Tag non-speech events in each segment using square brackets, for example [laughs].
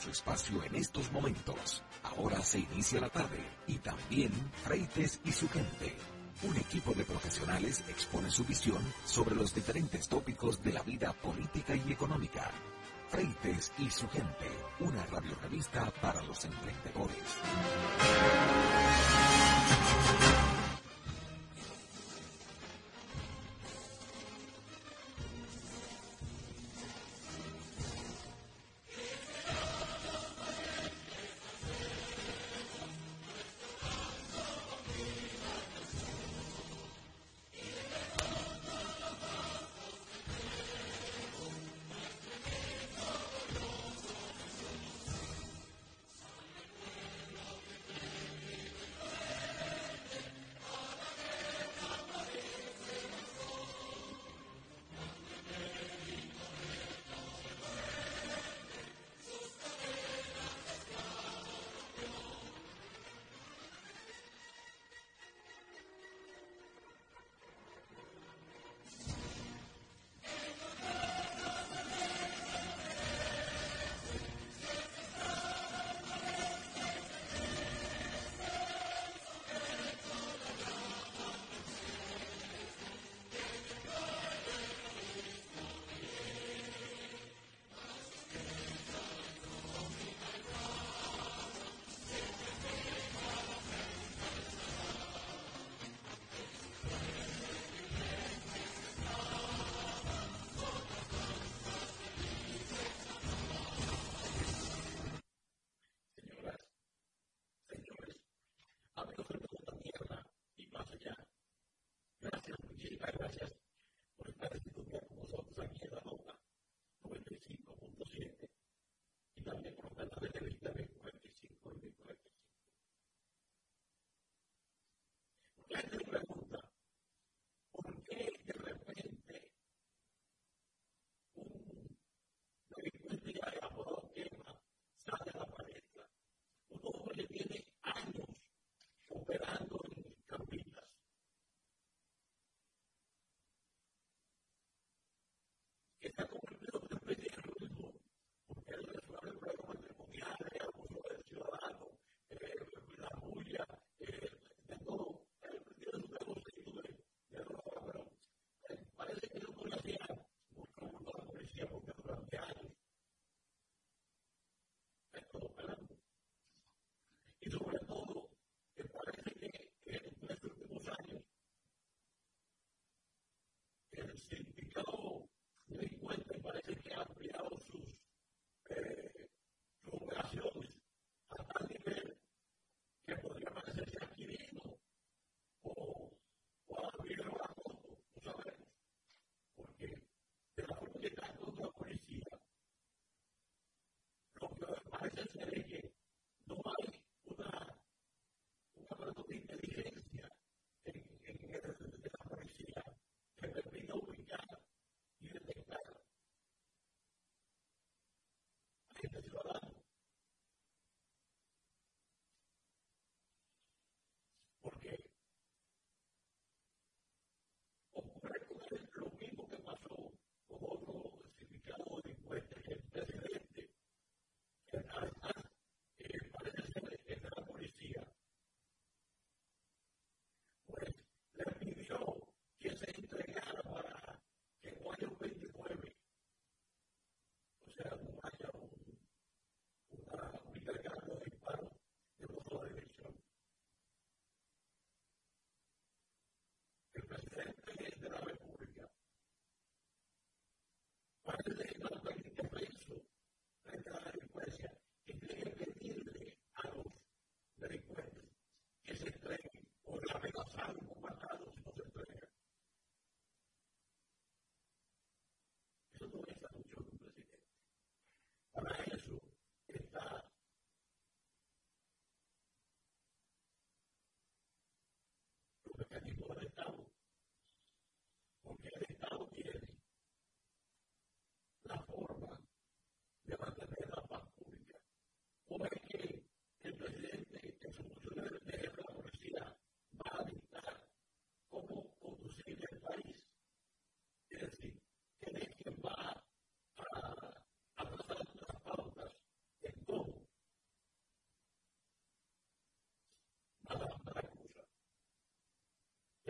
su espacio en estos momentos. Ahora se inicia la tarde y también Freites y su gente. Un equipo de profesionales expone su visión sobre los diferentes tópicos de la vida política y económica. Freites y su gente, una radiorevista para los emprendedores. gracias por estar en sintonía con nosotros aquí en la Loma 95.7 y también por la de Televisa 45 y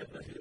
que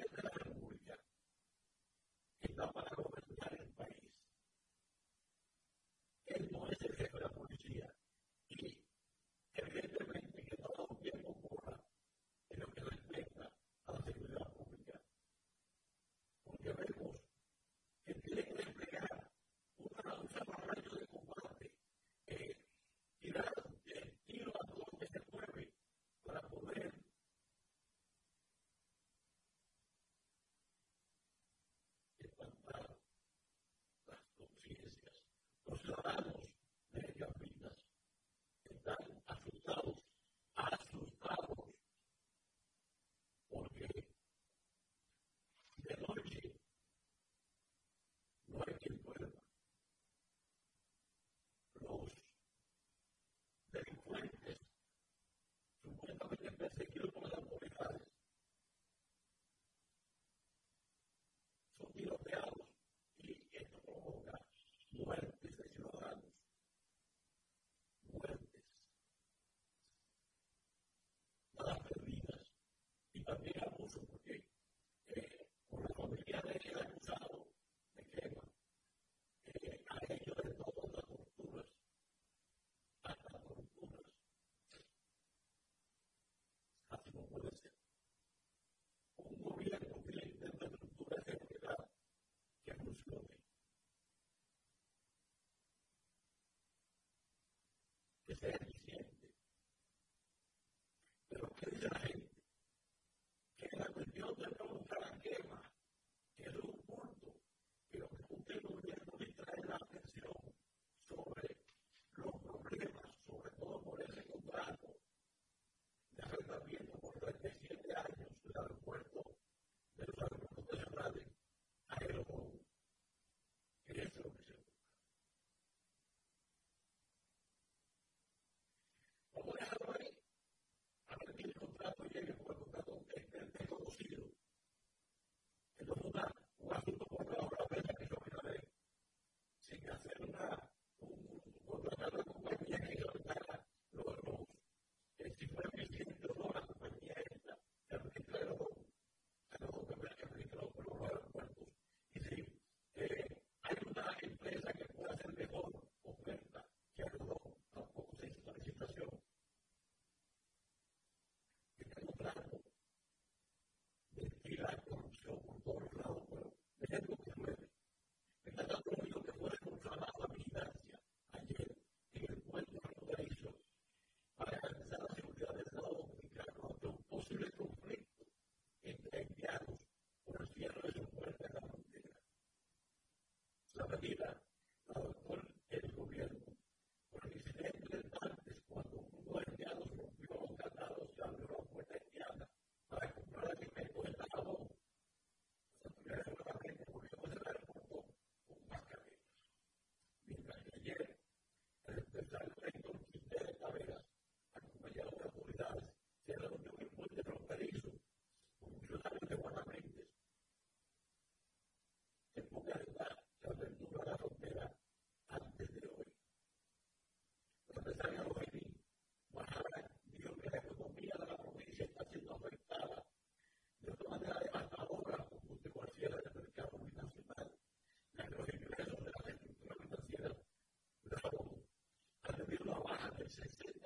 de quema a ellos de todo las torturas a las torturas así no puede ser. Un gobierno que le intenta torturar es verdad que funcione que sea eficiente. Pero que dice la gente que la cuestión de provocar la quema que es un Давида says that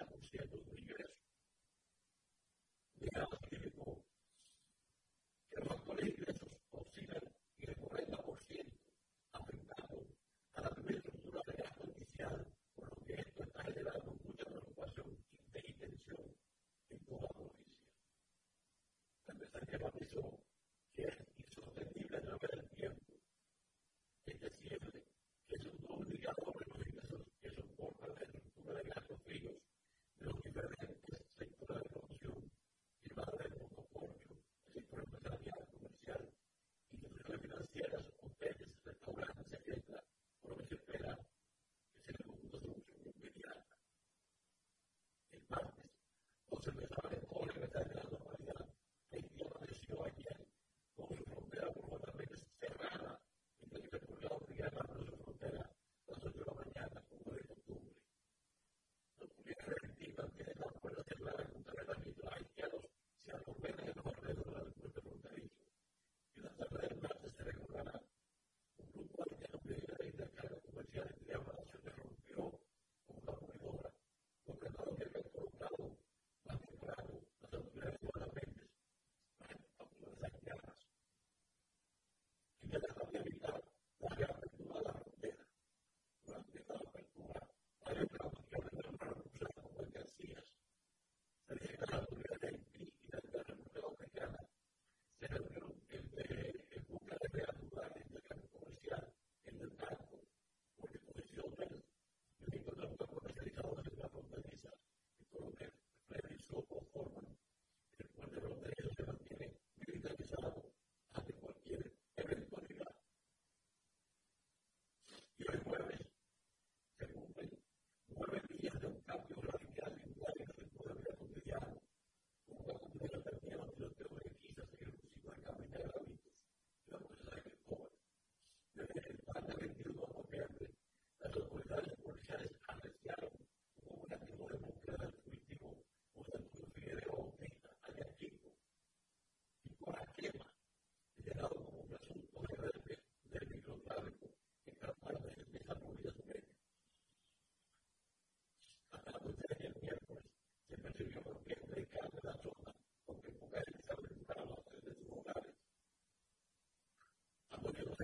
look at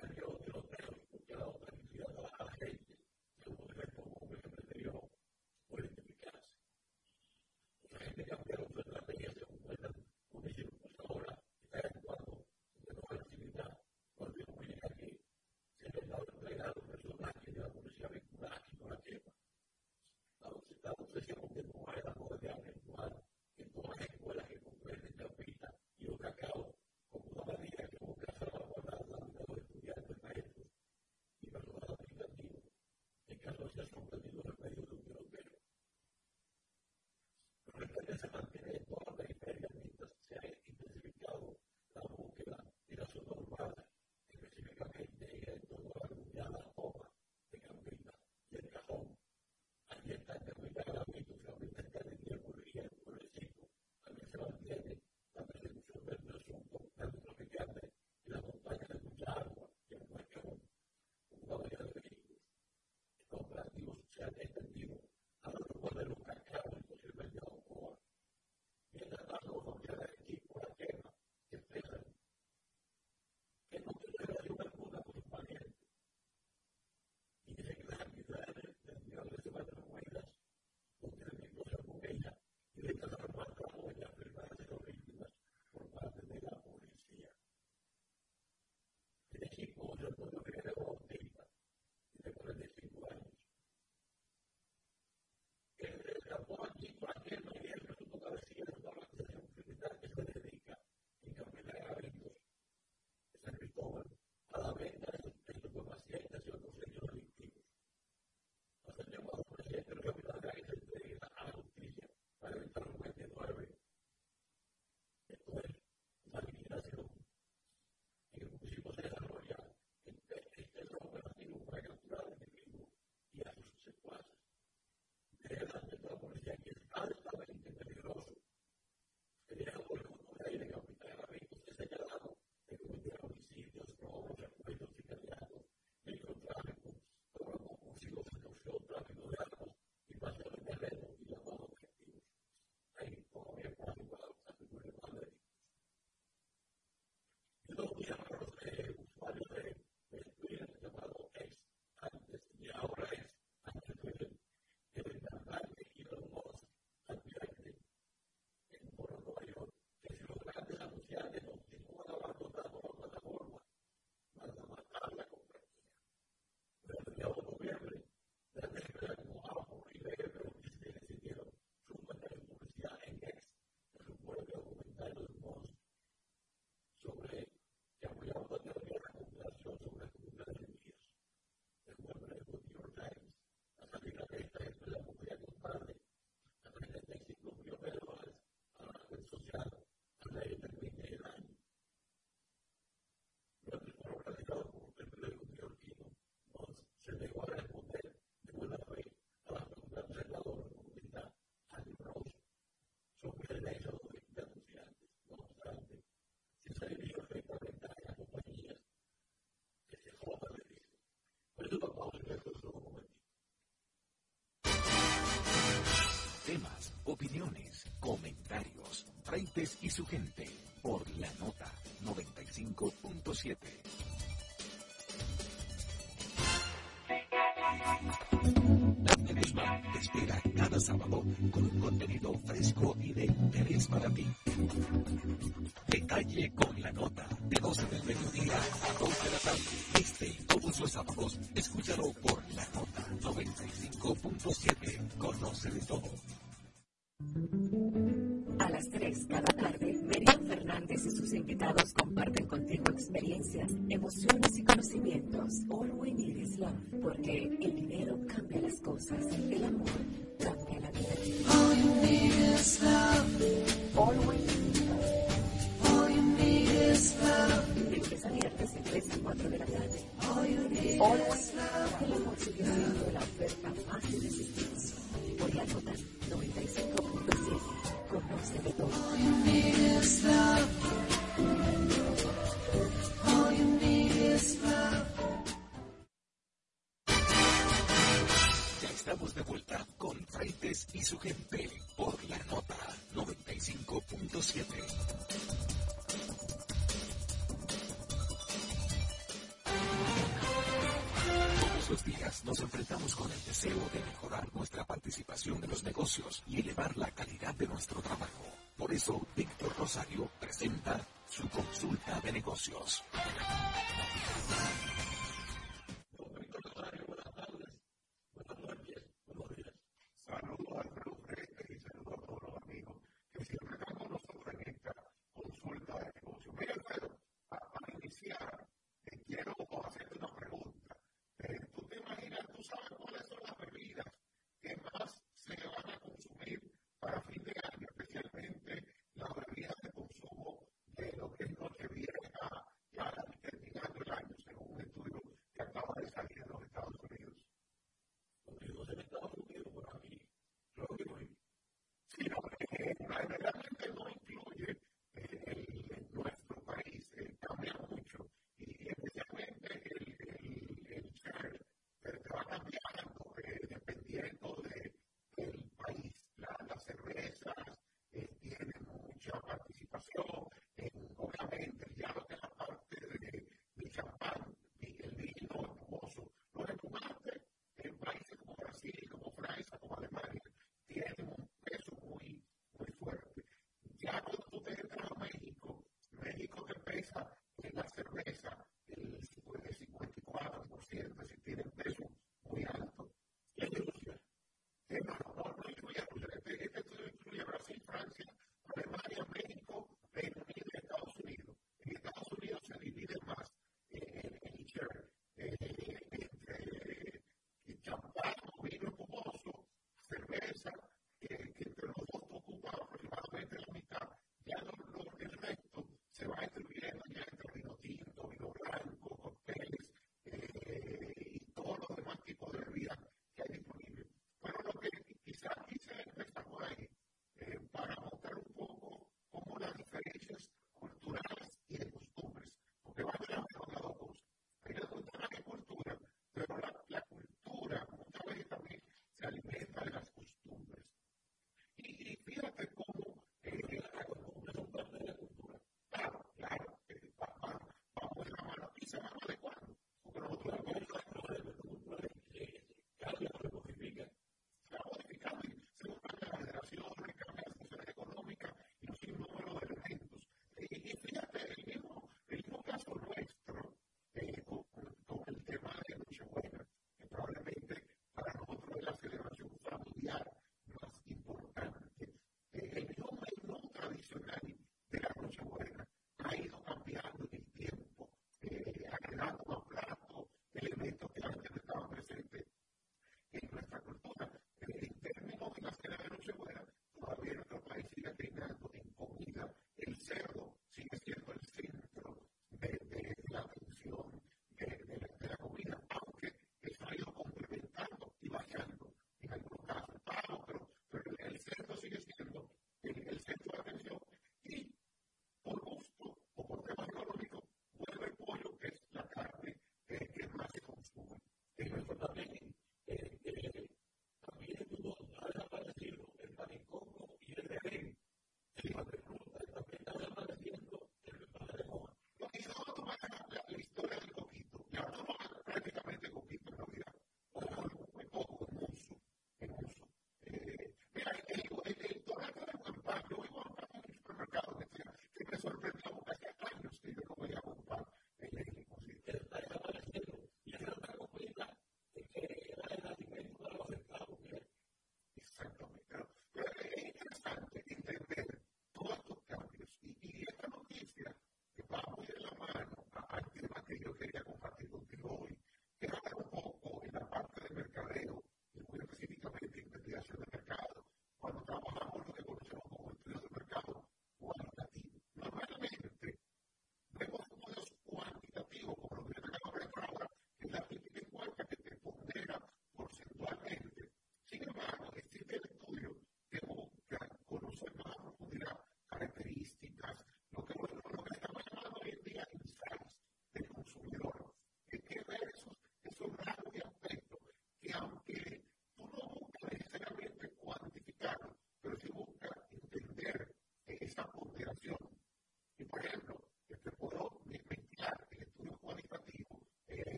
is a Y su gente por la nota 95.7. La te espera cada sábado con un contenido fresco y de interés para ti. Detalle con la nota de 12 del mediodía a 2 de la tarde. Este y todos los sábados, escúchalo por cambia las cosas, el amor cambia la vida. All you need is love. All you need is love. Empieza viernes de 3 a 4 de la tarde. All you need is love. El amor sigue siendo la oferta más irresistible. Por la nota 95.7. Conoce de todo. All you need is love. Freites leave here.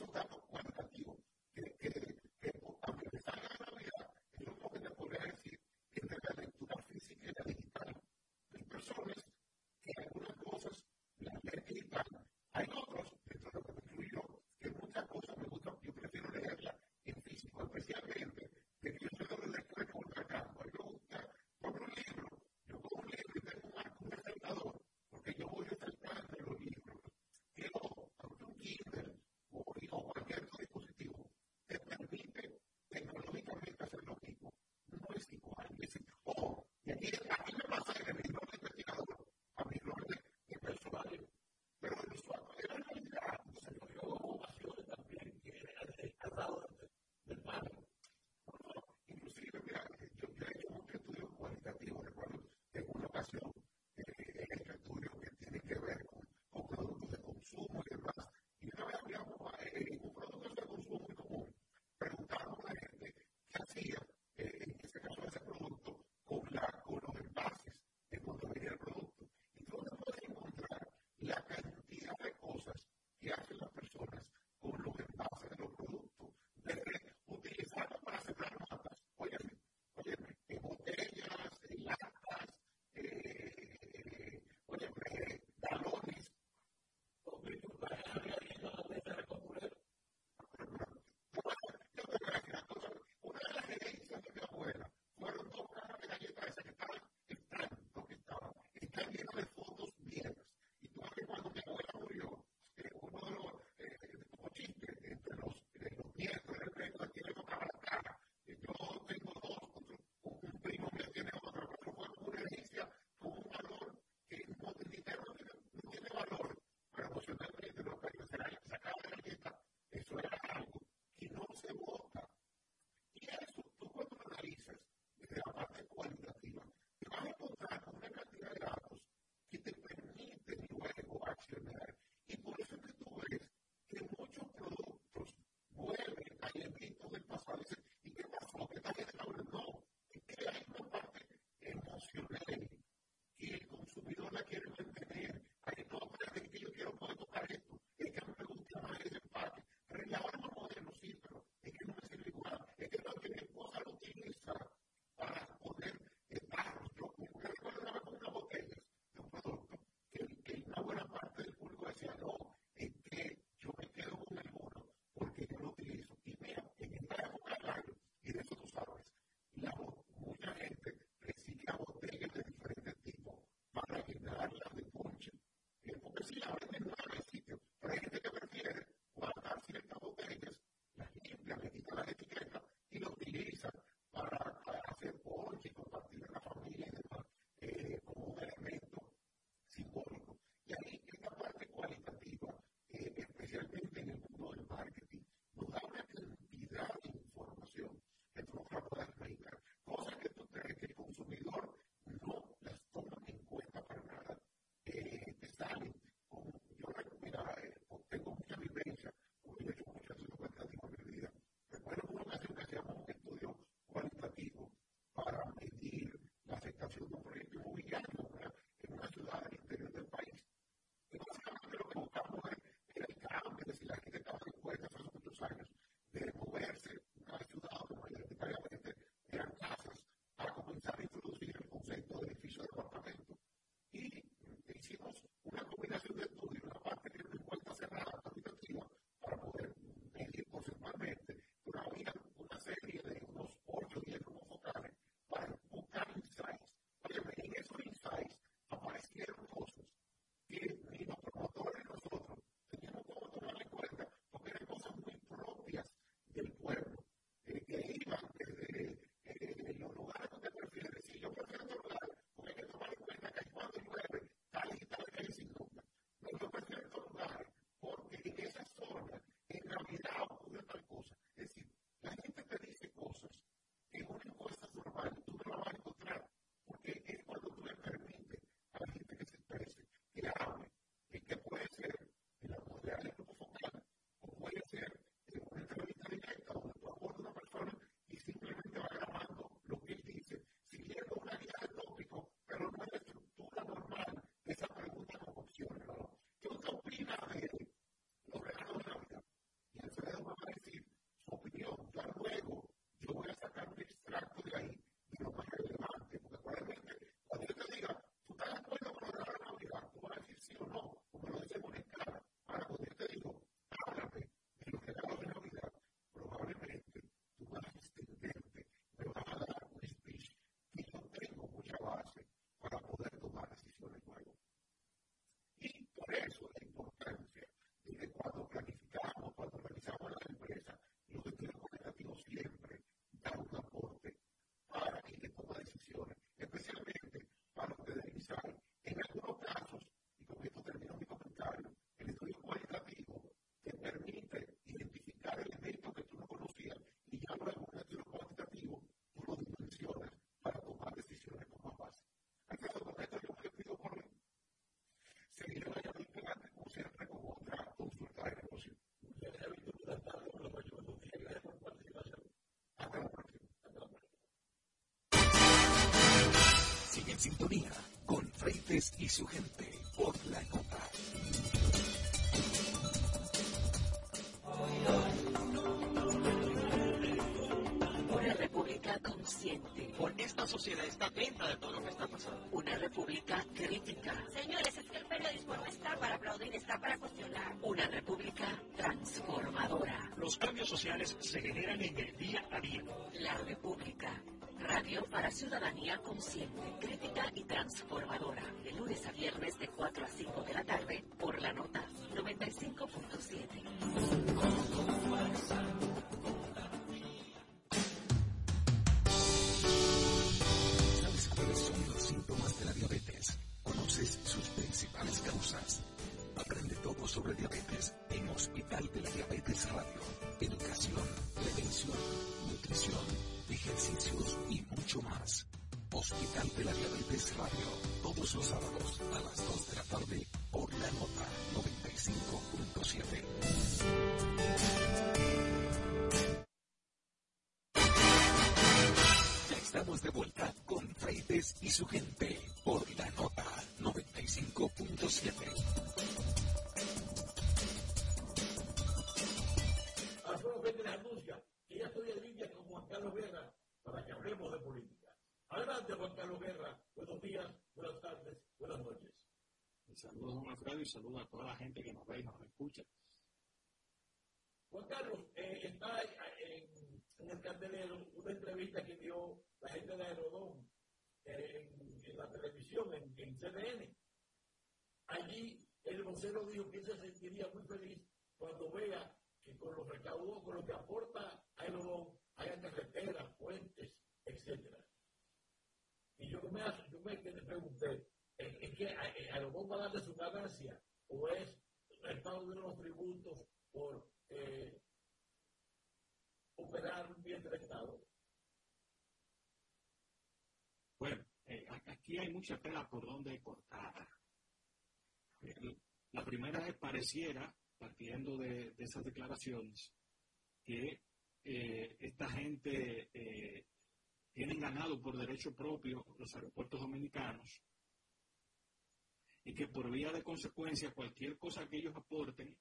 Jesús here. from sintonía con Freites y su gente por la nota. Una república consciente. Porque esta sociedad está atenta de todo lo que está pasando. Una república crítica. Señores, es que el periodismo no está para aplaudir, está para cuestionar. Una república transformadora. Los cambios sociales se generan en el día a día. La República. Radio para ciudadanía consciente, crítica y transformadora. De lunes a viernes de 4 a 5 de la tarde por la nota 95.7. ¿Sabes cuáles son los síntomas de la diabetes? ¿Conoces sus principales causas? Aprende todo sobre diabetes en Hospital de la Diabetes Radio. Hospital la Diabetes Radio. Todos los sábados a las 2 de la tarde por la nota 95.7. vocero dijo que él se sentiría muy feliz cuando vea que con los recaudos, con lo que aporta Aerodón, haya carreteras, puentes, etcétera. Y yo me, hace- yo me que le pregunté, ¿es, es que a- Aerodón va a darle su ganancia o es el pago de unos tributos por eh, operar un bien del Estado? Bueno, eh, a- aquí hay mucha tela por donde cortar. La primera es, pareciera, partiendo de, esas declaraciones, que eh, esta gente eh, tienen ganado por derecho propio los aeropuertos dominicanos y que por vía de consecuencia cualquier cosa que ellos aporten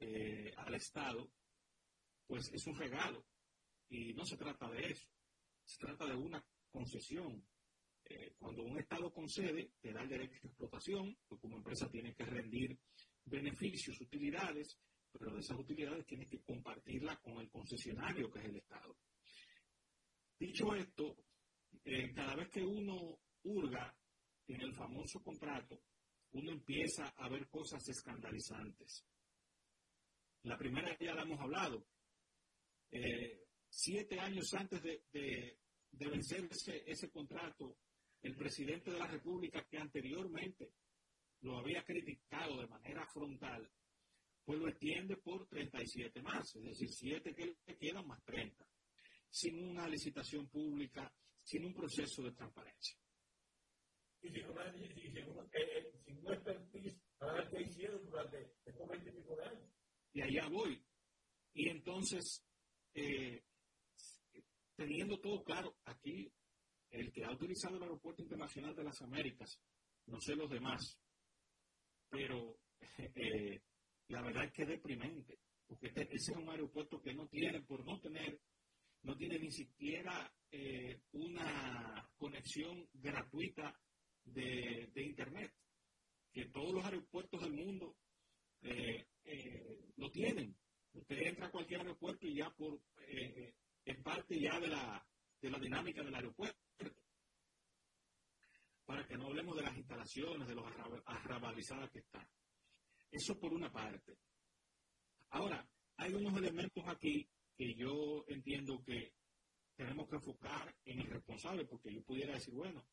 eh, al Estado, pues es un regalo. Y no se trata de eso, se trata de una concesión. Eh, cuando un Estado concede, te da el derecho de explotación, tú como empresa tienes que rendir beneficios, utilidades, pero de esas utilidades tienes que compartirlas con el concesionario, que es el Estado. Dicho esto, eh, cada vez que uno hurga en el famoso contrato, uno empieza a ver cosas escandalizantes. La primera ya la hemos hablado. Eh, siete años antes de, de, de vencer ese, ese contrato, el presidente de la República, que anteriormente lo había criticado de manera frontal, pues lo extiende por 37 más, es decir, 7 que le quedan más 30, sin una licitación pública, sin un proceso de transparencia. Y sin una, y sin una, eh, eh, sin una expertise para ver qué hicieron durante estos 20 y años. Y allá voy. Y entonces, eh, teniendo todo claro, aquí el que ha utilizado el Aeropuerto Internacional de las Américas, no sé los demás, pero [laughs] eh, la verdad es que es deprimente, porque este- ese es un aeropuerto que no tiene, por no tener, no tiene ni siquiera eh, una conexión gratuita de, Internet, que todos los aeropuertos del mundo eh, lo tienen. Usted entra a cualquier aeropuerto y ya por es parte ya de la, de la dinámica del aeropuerto. No hablemos de las instalaciones, de los arraba- arrabalizadas que están. Eso por una parte. Ahora, hay unos elementos aquí que yo entiendo que tenemos que enfocar en el responsable, porque yo pudiera decir, bueno,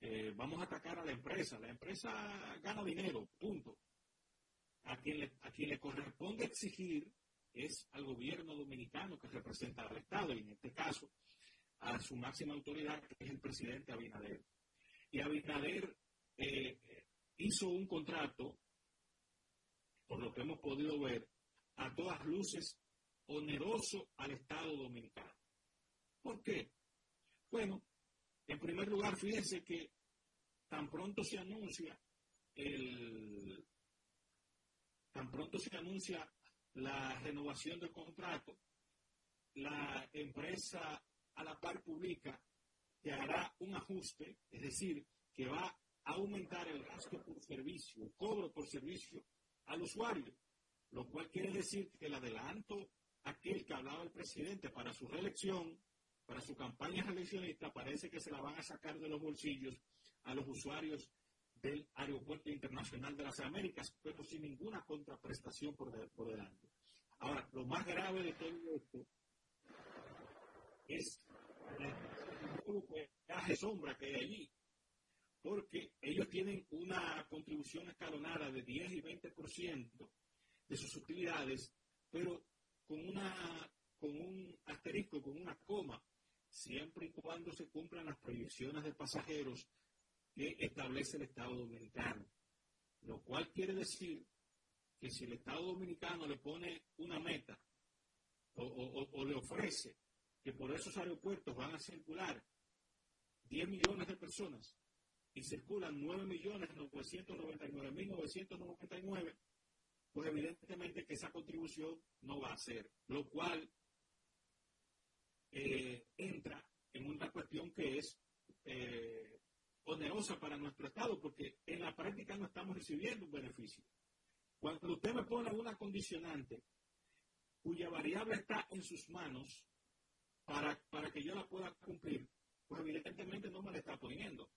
eh, vamos a atacar a la empresa. La empresa gana dinero, punto. A quien, le, a quien le corresponde exigir es al gobierno dominicano que representa al Estado, y en este caso a su máxima autoridad, que es el presidente Abinader. Y Abinader eh, hizo un contrato, por lo que hemos podido ver, a todas luces oneroso al Estado dominicano. ¿Por qué? Bueno, en primer lugar, fíjense que tan pronto se anuncia el tan pronto se anuncia la renovación del contrato, la empresa a la par pública que hará un ajuste, es decir, que va a aumentar el gasto por servicio, el cobro por servicio al usuario, lo cual quiere decir que el adelanto aquel que hablaba el presidente para su reelección, para su campaña reeleccionista, parece que se la van a sacar de los bolsillos a los usuarios del Aeropuerto Internacional de las Américas, pero sin ninguna contraprestación por, delante. Ahora, lo más grave de todo esto es el peaje sombra que hay allí, porque ellos tienen una contribución escalonada de 10 y 20% de sus utilidades, pero con, una, con un asterisco, con una coma, siempre y cuando se cumplan las prohibiciones de pasajeros que establece el Estado Dominicano. Lo cual quiere decir que si el Estado Dominicano le pone una meta o, le ofrece que por esos aeropuertos van a circular 10 millones de personas y circulan 9.999.999, pues evidentemente que esa contribución no va a ser, lo cual eh, entra en una cuestión que es eh, onerosa para nuestro Estado, porque en la práctica no estamos recibiendo un beneficio. Cuando usted me pone una condicionante cuya variable está en sus manos para, para que yo la pueda cumplir, pues evidentemente no me la está poniendo.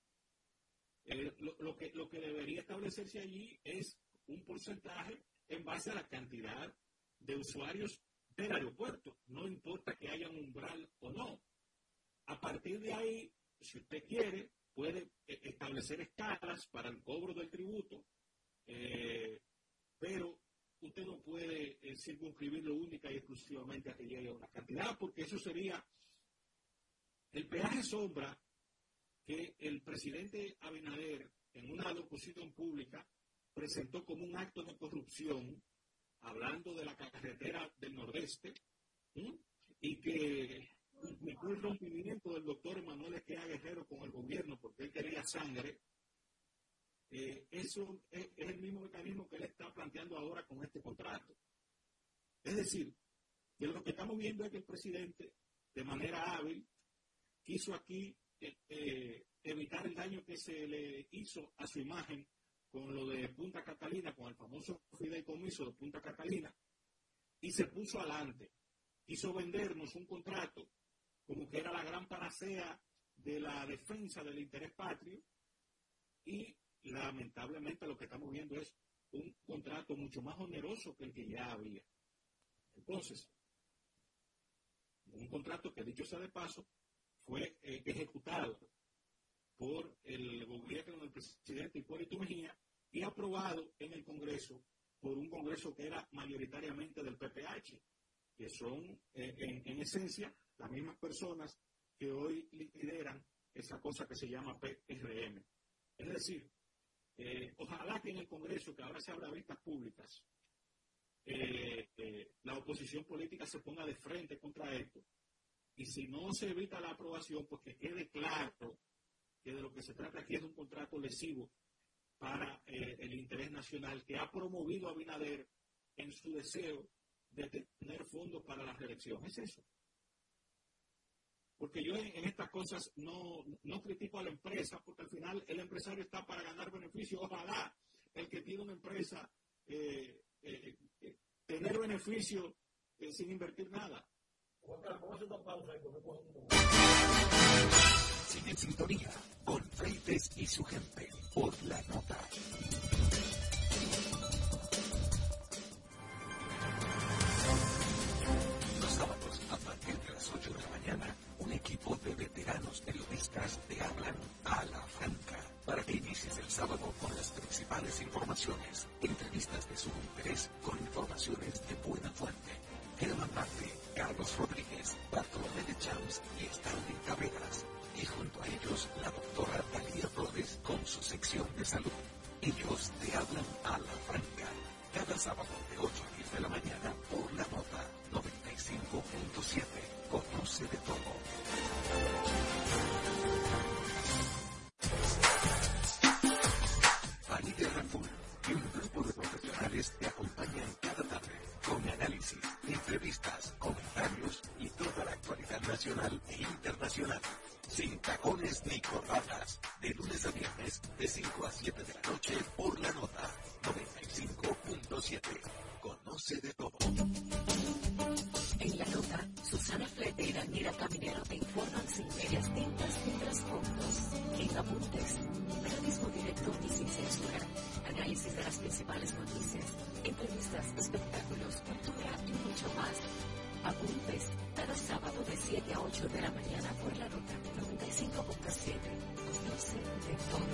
Eh, lo, que, lo que debería establecerse allí es un porcentaje en base a la cantidad de usuarios del aeropuerto. No importa que haya un umbral o no. A partir de ahí, si usted quiere, puede eh, establecer escalas para el cobro del tributo, eh, pero usted no puede eh, circunscribirlo única y exclusivamente a que llegue una cantidad, porque eso sería el peaje sombra que el presidente Abinader en una locución pública presentó como un acto de corrupción, hablando de la carretera del Nordeste, y que implicó el rompimiento del doctor Emanuel Esquea Guerrero con el gobierno porque él quería sangre, eh, eso es, el mismo mecanismo que él está planteando ahora con este contrato. Es decir, que lo que estamos viendo es que el presidente, de manera hábil, quiso aquí eh, evitar el daño que se le hizo a su imagen con lo de Punta Catalina, con el famoso fideicomiso de Punta Catalina, y se puso adelante. Quiso vendernos un contrato como que era la gran panacea de la defensa del interés patrio, y lamentablemente lo que estamos viendo es un contrato mucho más oneroso que el que ya había. Entonces, un contrato que dicho sea de paso, fue eh, ejecutado por el gobierno del presidente Hipólito Mejía y aprobado en el Congreso por un Congreso que era mayoritariamente del PPH, que son eh, en, esencia las mismas personas que hoy lideran esa cosa que se llama PRM. Es decir, eh, ojalá que en el Congreso, que ahora se abra vistas públicas, la oposición política se ponga de frente contra esto. Y si no se evita la aprobación, pues que quede claro que de lo que se trata aquí es un contrato lesivo para eh, el interés nacional que ha promovido a Binader en su deseo de tener fondos para la reelección. Es eso. Porque yo en, estas cosas no, critico a la empresa, porque al final el empresario está para ganar beneficio. Ojalá el que tiene una empresa eh, eh, tener beneficio sin invertir nada. Sigue en sintonía con Freites y su gente por la nota. Los sábados, a partir de las 8 de la mañana, un equipo de veteranos periodistas te hablan a la franca para que inicies el sábado con las principales informaciones, entrevistas de su interés con informaciones de buena fuente. Telma Maffe, Carlos Rodríguez, Bartolomé de Chams y Stanley Taveras, y junto a ellos la doctora Talía Torres con su sección de salud. Ellos te hablan a la franca, cada sábado de 8 a 10 de la mañana por la nota 95.7. Conoce de todo. Fanny de y un grupo de profesionales te acompañan cada tarde con entrevistas, comentarios y toda la actualidad nacional e internacional. Sin tacones ni corbatas, de lunes a viernes, de 5 a 7 7 a 8 de la mañana por la nota 95.7. Conoce de todo.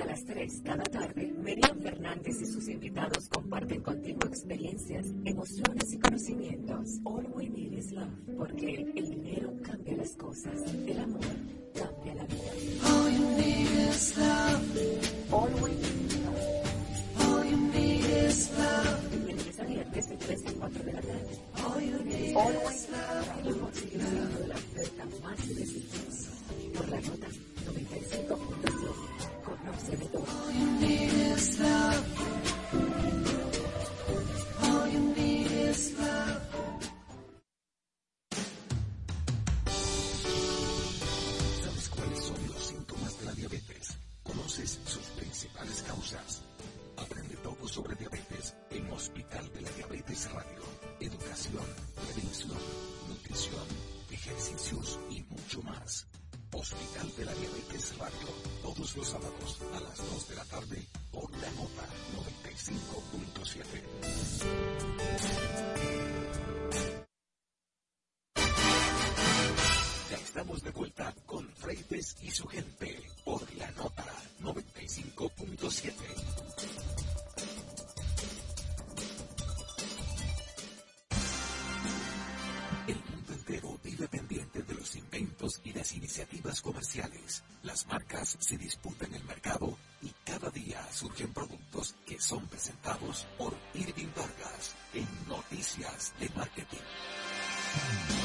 A las 3 cada tarde, Miriam Fernández y sus invitados comparten contigo experiencias, emociones y conocimientos. All we need is love, porque el dinero cambia las cosas, el amor cambia la vida. All you need is love. All we need is love. All you need is love. Viernes de 3 a 4 de la tarde. La oferta más. Por la nota 95.7. Conoce de todo. Ejercicios y mucho más. Hospital de la Diabetes Radio. Todos los sábados a las 2 de la tarde por la nota 95.7. Ya estamos de vuelta con Freites y su gente por la nota 95.7. Vive pendiente de los inventos y las iniciativas comerciales. Las marcas se disputan el mercado y cada día surgen productos que son presentados por Irving Vargas en Noticias de Marketing.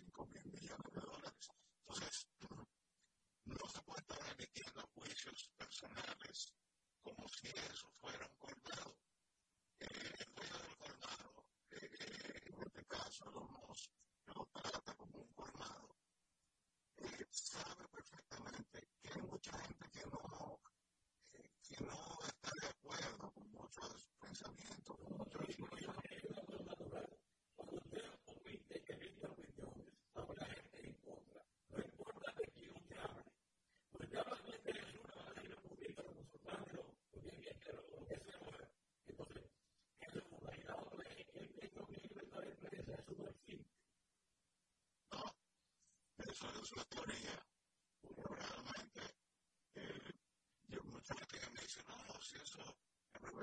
5 mil millones de dólares. Entonces, no se puede estar emitiendo juicios personales como si eso fuera un colmado. Eh, el dueño del colmado, eh, en este caso lo, nos, trata como un colmado, eh, sabe perfectamente que hay mucha gente que no, que no está de acuerdo con muchos de sus pensamientos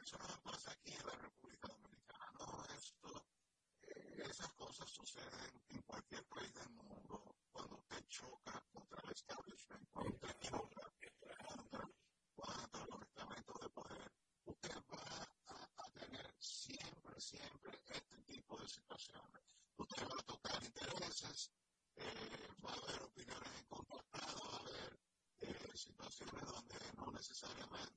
eso no pasa aquí en la República Dominicana, no, esto, eh, esas cosas suceden en cualquier país del mundo cuando usted choca contra el establishment, cuando usted choca contra, contra los estamentos de poder, usted va a, tener siempre, siempre este tipo de situaciones. Usted va a tocar intereses, eh, va a haber opiniones encontradas, va a haber eh, situaciones donde no necesariamente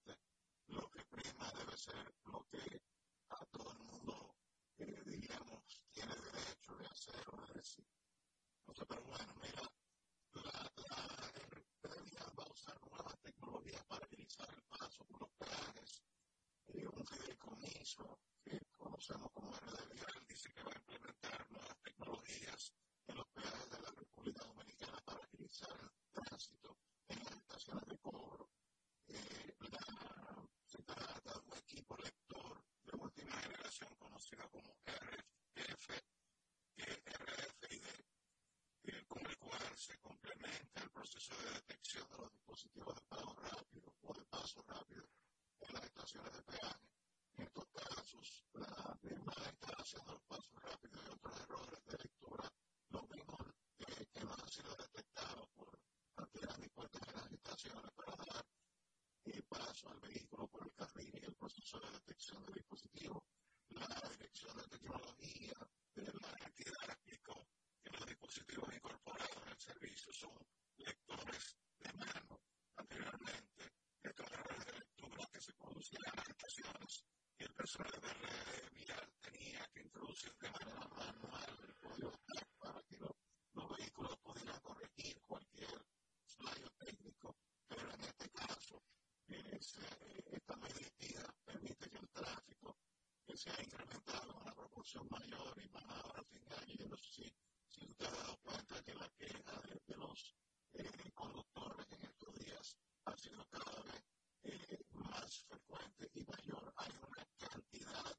al vehículo por el carril y el proceso de detección del dispositivo. La Dirección de Tecnología de la entidad explicó que los dispositivos incorporados en el servicio son lectores de mano. Anteriormente, estos errores de lectura que se producían en las estaciones y el personal de se ha incrementado una proporción mayor y más ahora fin de año. Yo no sé si, si usted ha dado cuenta que la queja de, de los eh, conductores en estos días ha sido cada vez más frecuente y mayor. Hay una cantidad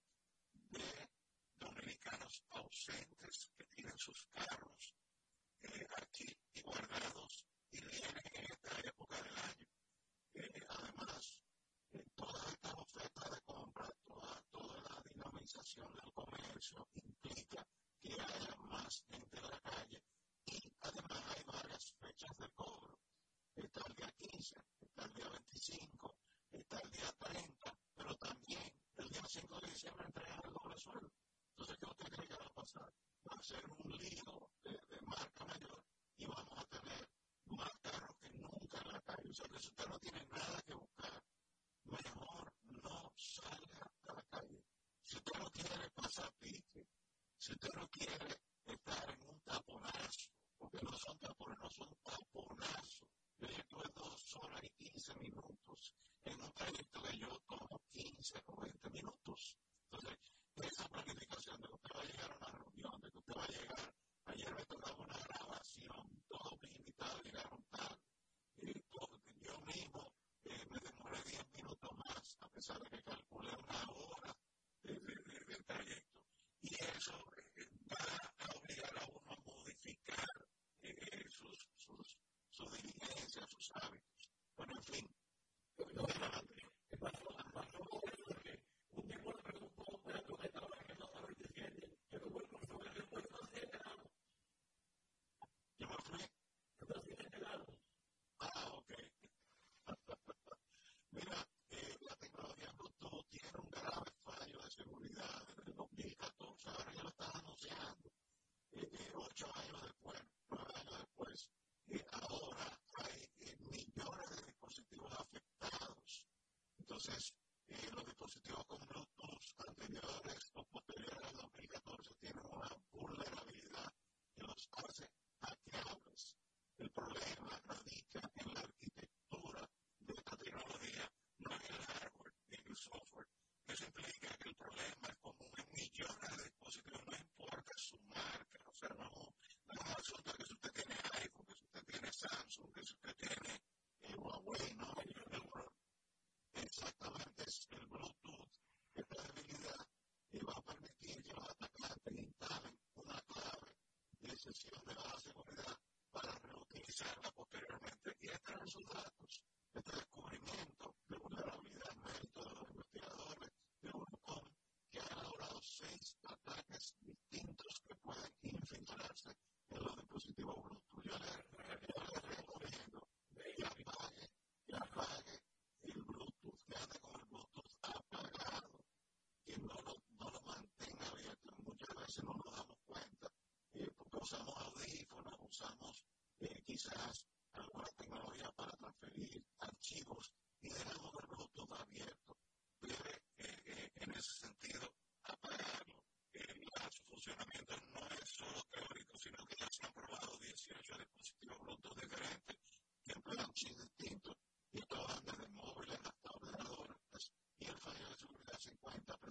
de dominicanos ausentes que tienen sus casas siempre entregar algo resuelto. Entonces, ¿qué usted cree que va a pasar? Va a ser un lío antes el Bluetooth, esta habilidad y va a permitir que los atacantes instalen una clave de sesión de baja seguridad para reutilizarla posteriormente y extraer sus datos. Este descubrimiento de vulnerabilidad mérito de los investigadores de Unicom que han elaborado seis ataques distintos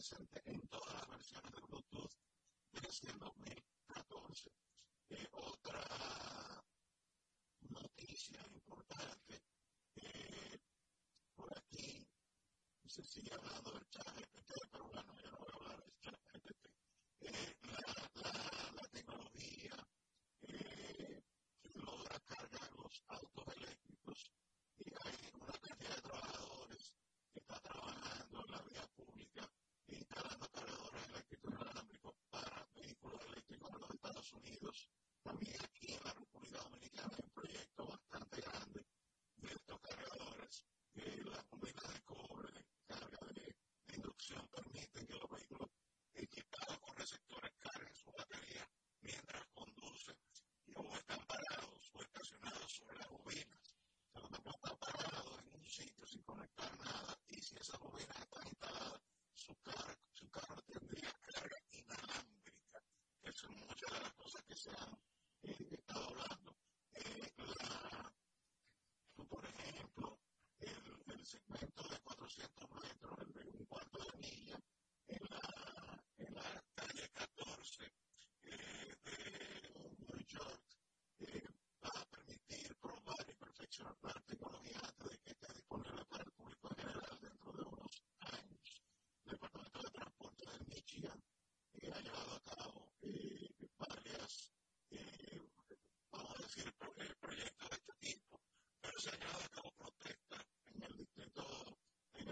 presente en todas las versiones de Bluetooth desde el 2014. Eh, otra noticia importante, eh, por aquí se sigue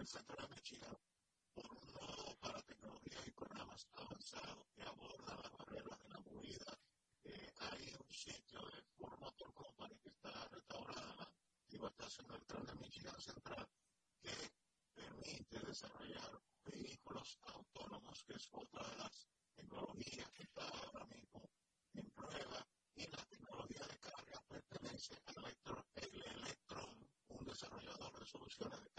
central de por un lado para tecnologías y programas avanzados que abordan las barreras de la movilidad. Eh, hay un sitio de Ford Motor Company que está restaurada en la devastación de Michigan Central que permite desarrollar vehículos autónomos, que es otra de las tecnologías que está ahora mismo en prueba, y la tecnología de carga pertenece al electro, el Electron, un desarrollador de soluciones de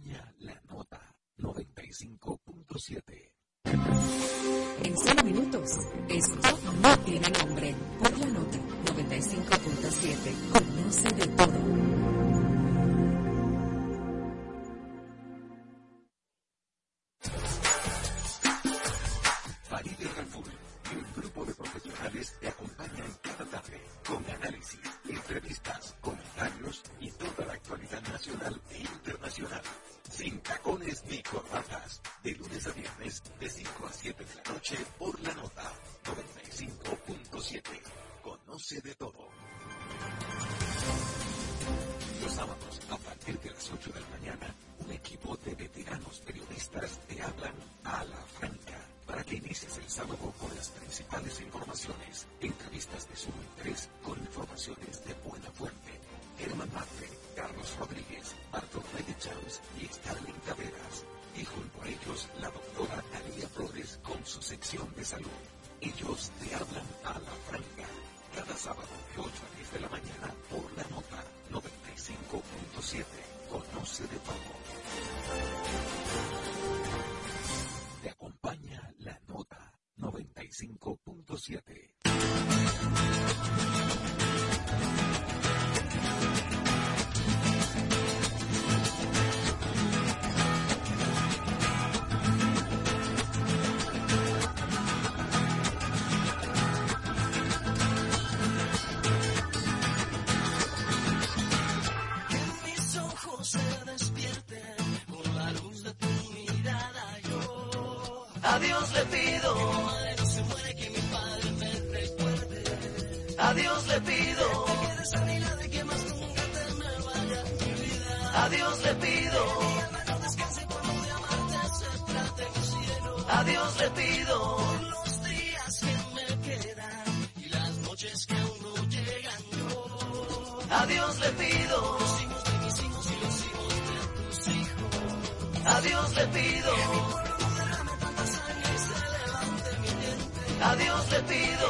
acompaña la nota 95.7. En solo minutos, esto no tiene nombre. Por la nota 95.7, conoce de todo. le pido, a Dios le pido,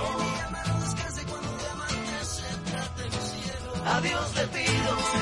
a Dios le pido.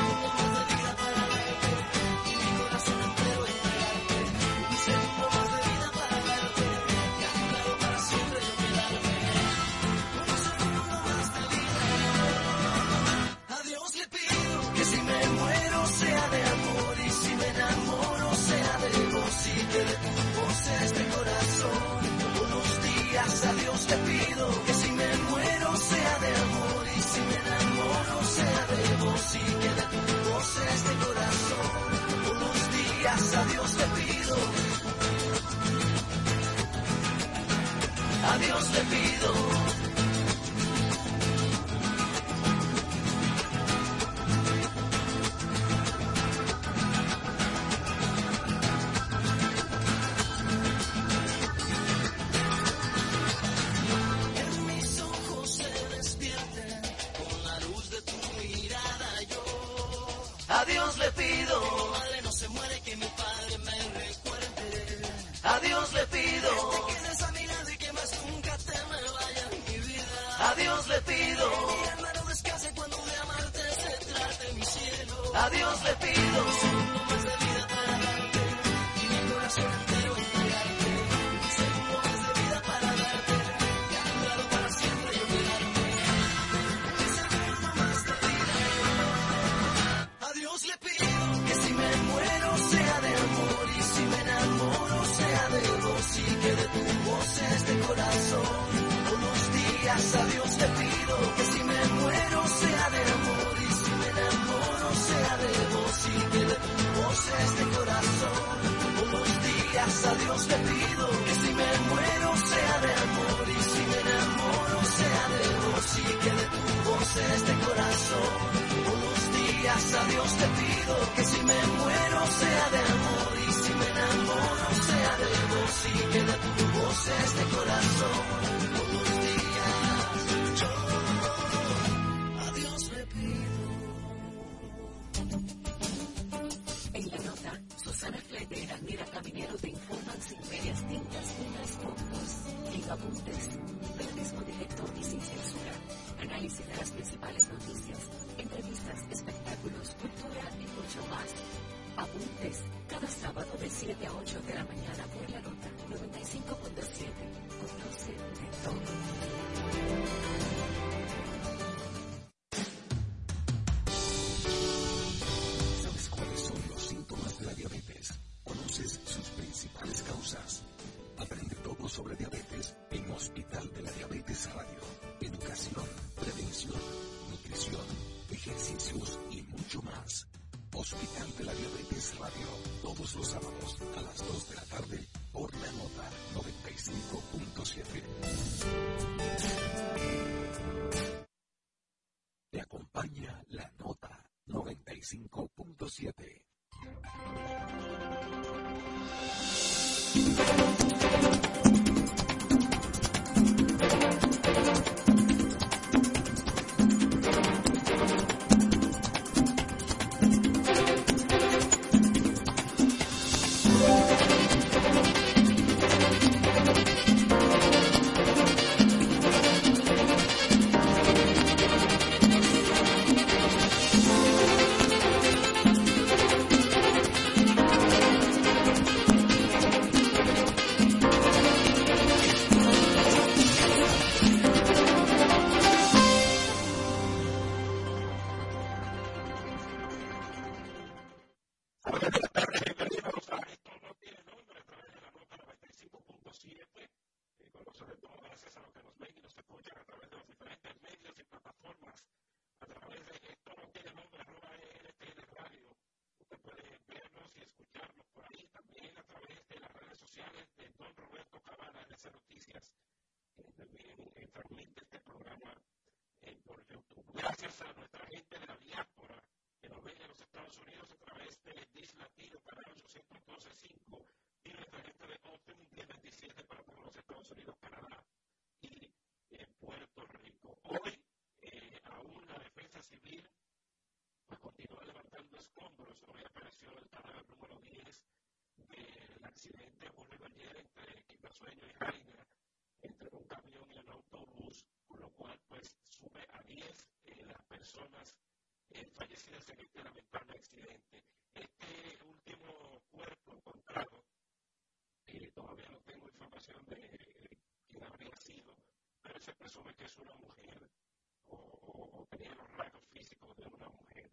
a Dios le pido que si me muero sea de amor y si me enamoro sea de vos y que de tu voz este corazón. Unos días a Dios te pido que si me muero sea de amor y si me enamoro sea de vos y que de tu voz este corazón. Unos sueño y Heidegger entre un camión y un autobús, con lo cual pues sube a 10 eh, las personas eh, fallecidas en este lamentable accidente. Este último cuerpo encontrado, eh, todavía no tengo información de quién habría sido, pero se presume que es una mujer o, tenía los rasgos físicos de una mujer.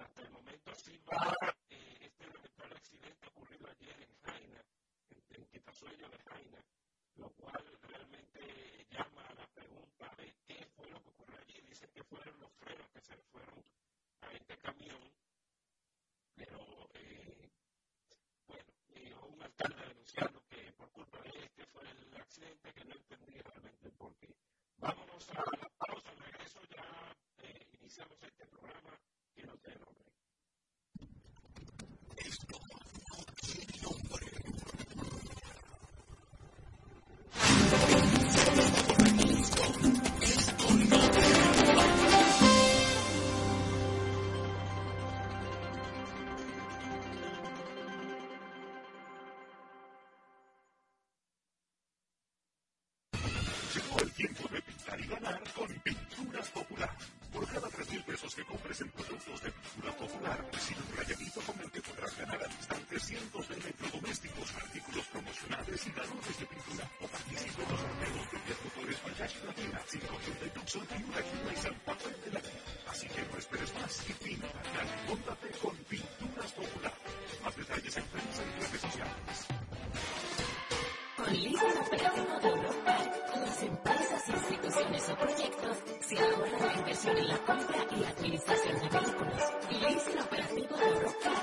hasta el momento así va este lamentable accidente Quitasueño de Jaina, lo cual realmente llama a la pregunta de qué fue lo que ocurrió allí. Dicen que fueron los frenos que se fueron a este camión, pero eh, bueno, eh, un alcalde denunciando que por culpa de este fue el accidente que no entendí realmente por qué. Vámonos a la pausa, al regreso ya eh, iniciamos este programa que no tiene nombre. Esto en la compra y administración de vehículos. Leasing Operativo de profesional